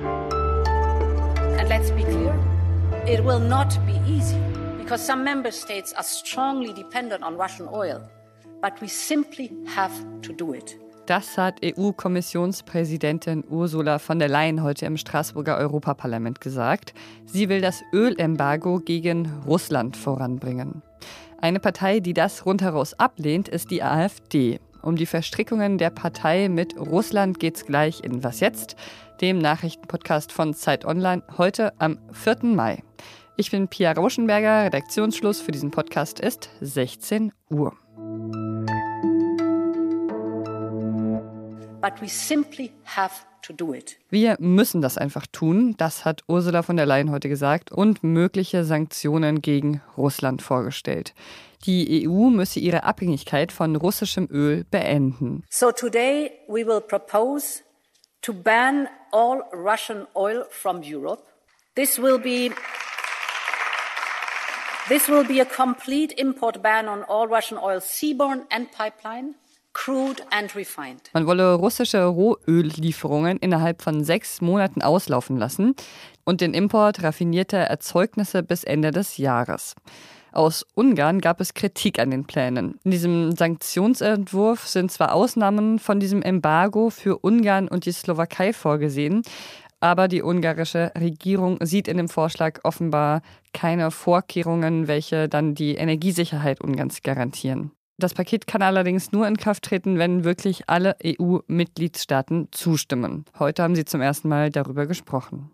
And let's be clear, it will not be easy because some member states are strongly dependent on Russian oil, but we simply have to do it. Das hat EU-Kommissionspräsidentin Ursula von der Leyen heute im Straßburger Europaparlament gesagt. Sie will das Ölembargo gegen Russland voranbringen. Eine Partei, die das rundheraus ablehnt, ist die AfD. Um die Verstrickungen der Partei mit Russland geht es gleich in Was jetzt, dem Nachrichtenpodcast von Zeit Online, heute am 4. Mai. Ich bin Pia Rauschenberger, Redaktionsschluss für diesen Podcast ist 16 Uhr. But we simply have to do it. Wir müssen das einfach tun, das hat Ursula von der Leyen heute gesagt und mögliche Sanktionen gegen Russland vorgestellt. Die EU müsse ihre Abhängigkeit von russischem Öl beenden. So today we will propose to ban all Russian oil from Europe. This will be This will be a complete import ban on all Russian oil seaborne and pipeline. Man wolle russische Rohöllieferungen innerhalb von sechs Monaten auslaufen lassen und den Import raffinierter Erzeugnisse bis Ende des Jahres. Aus Ungarn gab es Kritik an den Plänen. In diesem Sanktionsentwurf sind zwar Ausnahmen von diesem Embargo für Ungarn und die Slowakei vorgesehen, aber die ungarische Regierung sieht in dem Vorschlag offenbar keine Vorkehrungen, welche dann die Energiesicherheit Ungarns garantieren. Das Paket kann allerdings nur in Kraft treten, wenn wirklich alle EU-Mitgliedstaaten zustimmen. Heute haben sie zum ersten Mal darüber gesprochen.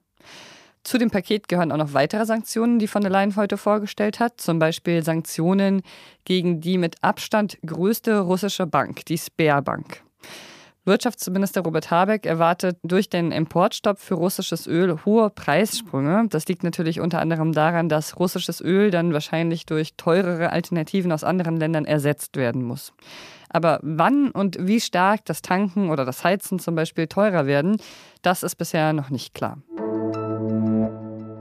Zu dem Paket gehören auch noch weitere Sanktionen, die von der Leyen heute vorgestellt hat, zum Beispiel Sanktionen gegen die mit Abstand größte russische Bank, die Sperrbank. Wirtschaftsminister Robert Habeck erwartet durch den Importstopp für russisches Öl hohe Preissprünge. Das liegt natürlich unter anderem daran, dass russisches Öl dann wahrscheinlich durch teurere Alternativen aus anderen Ländern ersetzt werden muss. Aber wann und wie stark das Tanken oder das Heizen zum Beispiel teurer werden, das ist bisher noch nicht klar.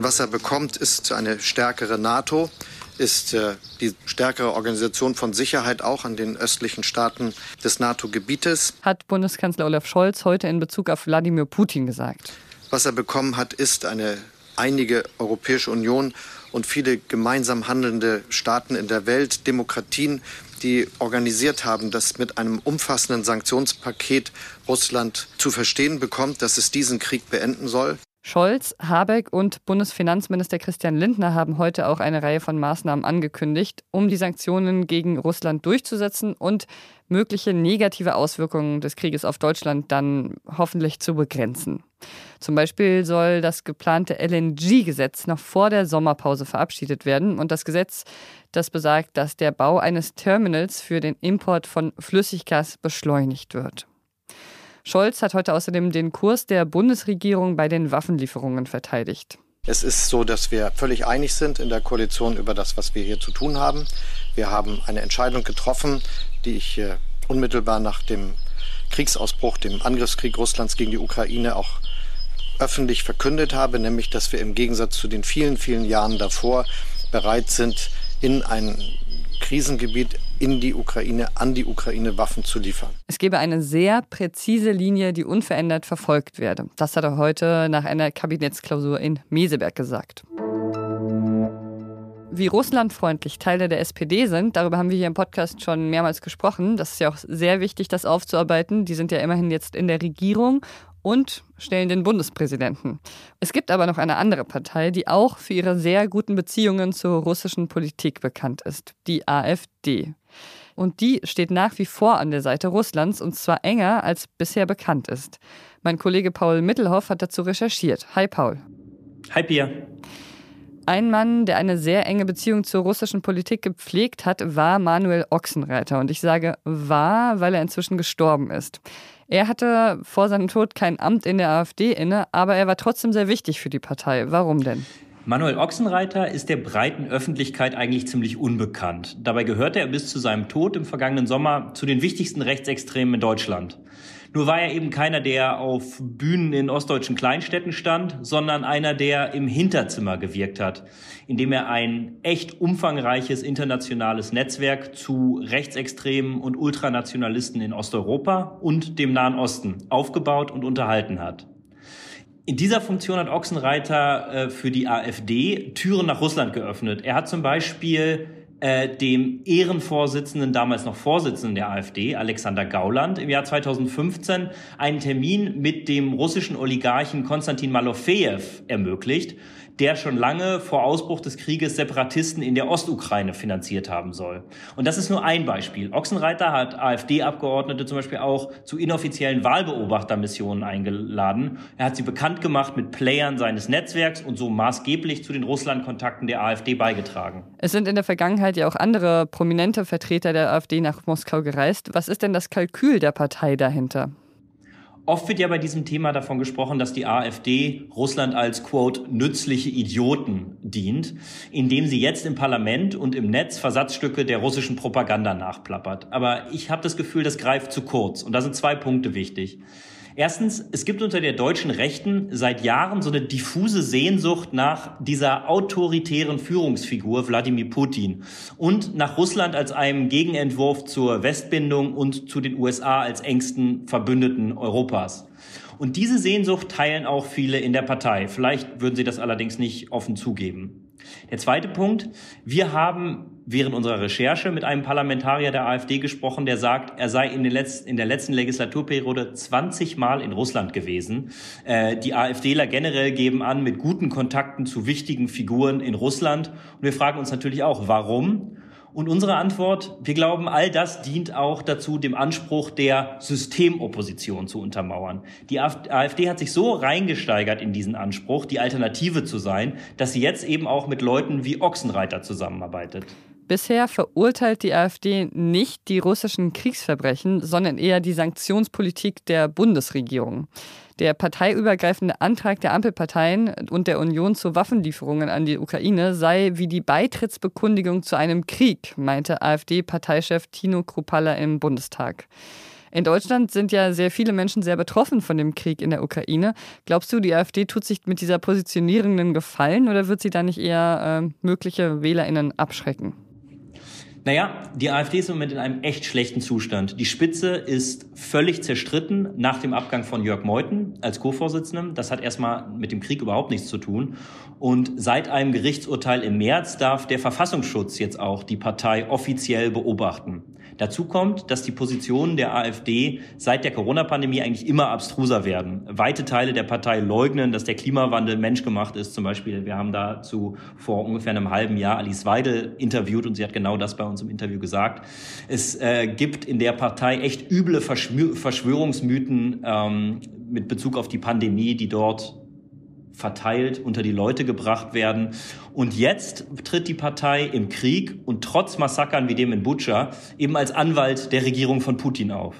Was er bekommt, ist eine stärkere NATO, ist äh, die stärkere Organisation von Sicherheit auch an den östlichen Staaten des NATO-Gebietes. Hat Bundeskanzler Olaf Scholz heute in Bezug auf Wladimir Putin gesagt. Was er bekommen hat, ist eine einige Europäische Union und viele gemeinsam handelnde Staaten in der Welt, Demokratien, die organisiert haben, dass mit einem umfassenden Sanktionspaket Russland zu verstehen bekommt, dass es diesen Krieg beenden soll. Scholz, Habeck und Bundesfinanzminister Christian Lindner haben heute auch eine Reihe von Maßnahmen angekündigt, um die Sanktionen gegen Russland durchzusetzen und mögliche negative Auswirkungen des Krieges auf Deutschland dann hoffentlich zu begrenzen. Zum Beispiel soll das geplante LNG-Gesetz noch vor der Sommerpause verabschiedet werden und das Gesetz, das besagt, dass der Bau eines Terminals für den Import von Flüssiggas beschleunigt wird. Scholz hat heute außerdem den Kurs der Bundesregierung bei den Waffenlieferungen verteidigt. Es ist so, dass wir völlig einig sind in der Koalition über das, was wir hier zu tun haben. Wir haben eine Entscheidung getroffen, die ich äh, unmittelbar nach dem Kriegsausbruch, dem Angriffskrieg Russlands gegen die Ukraine auch öffentlich verkündet habe, nämlich dass wir im Gegensatz zu den vielen, vielen Jahren davor bereit sind, in ein Krisengebiet in die Ukraine, an die Ukraine Waffen zu liefern. Es gebe eine sehr präzise Linie, die unverändert verfolgt werde. Das hat er heute nach einer Kabinettsklausur in Meseberg gesagt. Wie russlandfreundlich Teile der SPD sind, darüber haben wir hier im Podcast schon mehrmals gesprochen. Das ist ja auch sehr wichtig, das aufzuarbeiten. Die sind ja immerhin jetzt in der Regierung und stellen den Bundespräsidenten. Es gibt aber noch eine andere Partei, die auch für ihre sehr guten Beziehungen zur russischen Politik bekannt ist, die AfD. Und die steht nach wie vor an der Seite Russlands und zwar enger als bisher bekannt ist. Mein Kollege Paul Mittelhoff hat dazu recherchiert. Hi Paul. Hi Pia. Ein Mann, der eine sehr enge Beziehung zur russischen Politik gepflegt hat, war Manuel Ochsenreiter. Und ich sage war, weil er inzwischen gestorben ist. Er hatte vor seinem Tod kein Amt in der AfD inne, aber er war trotzdem sehr wichtig für die Partei. Warum denn? Manuel Ochsenreiter ist der breiten Öffentlichkeit eigentlich ziemlich unbekannt. Dabei gehörte er bis zu seinem Tod im vergangenen Sommer zu den wichtigsten Rechtsextremen in Deutschland. Nur war er eben keiner, der auf Bühnen in ostdeutschen Kleinstädten stand, sondern einer, der im Hinterzimmer gewirkt hat, indem er ein echt umfangreiches internationales Netzwerk zu Rechtsextremen und Ultranationalisten in Osteuropa und dem Nahen Osten aufgebaut und unterhalten hat. In dieser Funktion hat Ochsenreiter äh, für die AfD Türen nach Russland geöffnet. Er hat zum Beispiel äh, dem Ehrenvorsitzenden, damals noch Vorsitzenden der AfD, Alexander Gauland, im Jahr 2015 einen Termin mit dem russischen Oligarchen Konstantin Malofejew ermöglicht, der schon lange vor Ausbruch des Krieges Separatisten in der Ostukraine finanziert haben soll. Und das ist nur ein Beispiel. Ochsenreiter hat AfD-Abgeordnete zum Beispiel auch zu inoffiziellen Wahlbeobachtermissionen eingeladen. Er hat sie bekannt gemacht mit Playern seines Netzwerks und so maßgeblich zu den Russland-Kontakten der AfD beigetragen. Es sind in der Vergangenheit ja auch andere prominente Vertreter der AfD nach Moskau gereist. Was ist denn das Kalkül der Partei dahinter? Oft wird ja bei diesem Thema davon gesprochen, dass die AfD Russland als, quote, nützliche Idioten dient, indem sie jetzt im Parlament und im Netz Versatzstücke der russischen Propaganda nachplappert. Aber ich habe das Gefühl, das greift zu kurz. Und da sind zwei Punkte wichtig. Erstens, es gibt unter der deutschen Rechten seit Jahren so eine diffuse Sehnsucht nach dieser autoritären Führungsfigur Wladimir Putin und nach Russland als einem Gegenentwurf zur Westbindung und zu den USA als engsten Verbündeten Europas. Und diese Sehnsucht teilen auch viele in der Partei. Vielleicht würden sie das allerdings nicht offen zugeben. Der zweite Punkt. Wir haben während unserer Recherche mit einem Parlamentarier der AfD gesprochen, der sagt, er sei in, in der letzten Legislaturperiode 20 Mal in Russland gewesen. Äh, die AfDler generell geben an, mit guten Kontakten zu wichtigen Figuren in Russland. Und wir fragen uns natürlich auch, warum? Und unsere Antwort, wir glauben, all das dient auch dazu, dem Anspruch der Systemopposition zu untermauern. Die AfD hat sich so reingesteigert in diesen Anspruch, die Alternative zu sein, dass sie jetzt eben auch mit Leuten wie Ochsenreiter zusammenarbeitet. Bisher verurteilt die AfD nicht die russischen Kriegsverbrechen, sondern eher die Sanktionspolitik der Bundesregierung. Der parteiübergreifende Antrag der Ampelparteien und der Union zu Waffenlieferungen an die Ukraine sei wie die Beitrittsbekundigung zu einem Krieg, meinte AfD-Parteichef Tino Krupalla im Bundestag. In Deutschland sind ja sehr viele Menschen sehr betroffen von dem Krieg in der Ukraine. Glaubst du, die AfD tut sich mit dieser Positionierung einen Gefallen oder wird sie da nicht eher äh, mögliche WählerInnen abschrecken? Naja, die AfD ist im Moment in einem echt schlechten Zustand. Die Spitze ist völlig zerstritten nach dem Abgang von Jörg Meuthen als Co-Vorsitzendem. Das hat erstmal mit dem Krieg überhaupt nichts zu tun. Und seit einem Gerichtsurteil im März darf der Verfassungsschutz jetzt auch die Partei offiziell beobachten. Dazu kommt, dass die Positionen der AfD seit der Corona-Pandemie eigentlich immer abstruser werden. Weite Teile der Partei leugnen, dass der Klimawandel menschgemacht ist. Zum Beispiel, wir haben dazu vor ungefähr einem halben Jahr Alice Weidel interviewt und sie hat genau das bei uns im Interview gesagt. Es äh, gibt in der Partei echt üble Verschwörungsmythen ähm, mit Bezug auf die Pandemie, die dort verteilt unter die Leute gebracht werden. Und jetzt tritt die Partei im Krieg und trotz Massakern wie dem in Butscha eben als Anwalt der Regierung von Putin auf.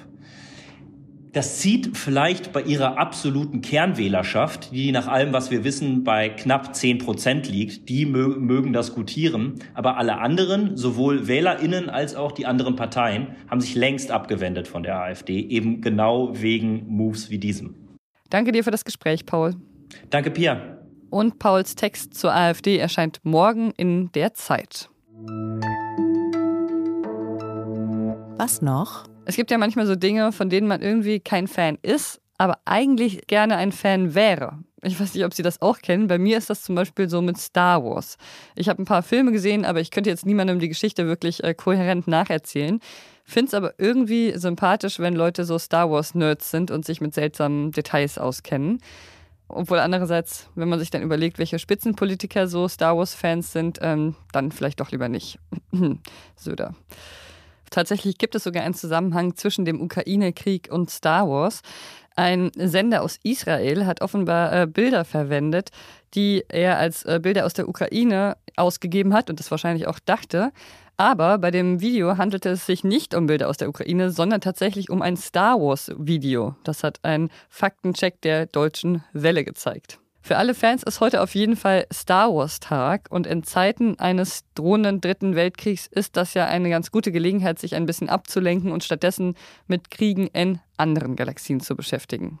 Das zieht vielleicht bei ihrer absoluten Kernwählerschaft, die nach allem, was wir wissen, bei knapp zehn Prozent liegt, die mögen das gutieren. Aber alle anderen, sowohl WählerInnen als auch die anderen Parteien, haben sich längst abgewendet von der AfD, eben genau wegen Moves wie diesem. Danke dir für das Gespräch, Paul. Danke, Pia. Und Pauls Text zur AfD erscheint morgen in der Zeit. Was noch? Es gibt ja manchmal so Dinge, von denen man irgendwie kein Fan ist, aber eigentlich gerne ein Fan wäre. Ich weiß nicht, ob Sie das auch kennen. Bei mir ist das zum Beispiel so mit Star Wars. Ich habe ein paar Filme gesehen, aber ich könnte jetzt niemandem die Geschichte wirklich äh, kohärent nacherzählen. Finde es aber irgendwie sympathisch, wenn Leute so Star Wars-Nerds sind und sich mit seltsamen Details auskennen. Obwohl andererseits, wenn man sich dann überlegt, welche Spitzenpolitiker so Star Wars-Fans sind, ähm, dann vielleicht doch lieber nicht. Söder. Tatsächlich gibt es sogar einen Zusammenhang zwischen dem Ukraine-Krieg und Star Wars. Ein Sender aus Israel hat offenbar äh, Bilder verwendet, die er als äh, Bilder aus der Ukraine ausgegeben hat und das wahrscheinlich auch dachte. Aber bei dem Video handelte es sich nicht um Bilder aus der Ukraine, sondern tatsächlich um ein Star Wars-Video. Das hat ein Faktencheck der deutschen Welle gezeigt. Für alle Fans ist heute auf jeden Fall Star Wars Tag und in Zeiten eines drohenden Dritten Weltkriegs ist das ja eine ganz gute Gelegenheit, sich ein bisschen abzulenken und stattdessen mit Kriegen in anderen Galaxien zu beschäftigen.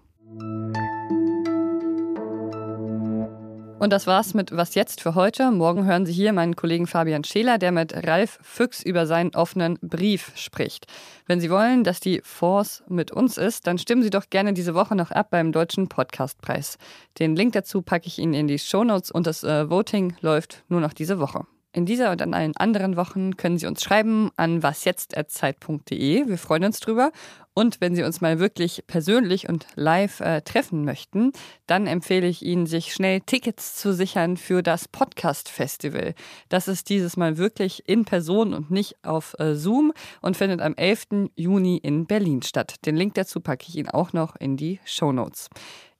Und das war's mit Was jetzt für heute. Morgen hören Sie hier meinen Kollegen Fabian Scheler, der mit Ralf Füchs über seinen offenen Brief spricht. Wenn Sie wollen, dass die Force mit uns ist, dann stimmen Sie doch gerne diese Woche noch ab beim Deutschen Podcastpreis. Den Link dazu packe ich Ihnen in die Shownotes und das äh, Voting läuft nur noch diese Woche. In dieser und an allen anderen Wochen können Sie uns schreiben an wasjetzt.zeit.de. Wir freuen uns drüber. Und wenn Sie uns mal wirklich persönlich und live äh, treffen möchten, dann empfehle ich Ihnen, sich schnell Tickets zu sichern für das Podcast Festival. Das ist dieses Mal wirklich in Person und nicht auf äh, Zoom und findet am 11. Juni in Berlin statt. Den Link dazu packe ich Ihnen auch noch in die Show Notes.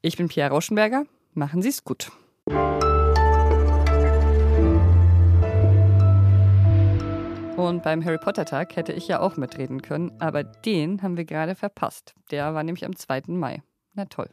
Ich bin Pierre Rauschenberger. Machen Sie es gut. Und beim Harry Potter Tag hätte ich ja auch mitreden können, aber den haben wir gerade verpasst. Der war nämlich am 2. Mai. Na toll.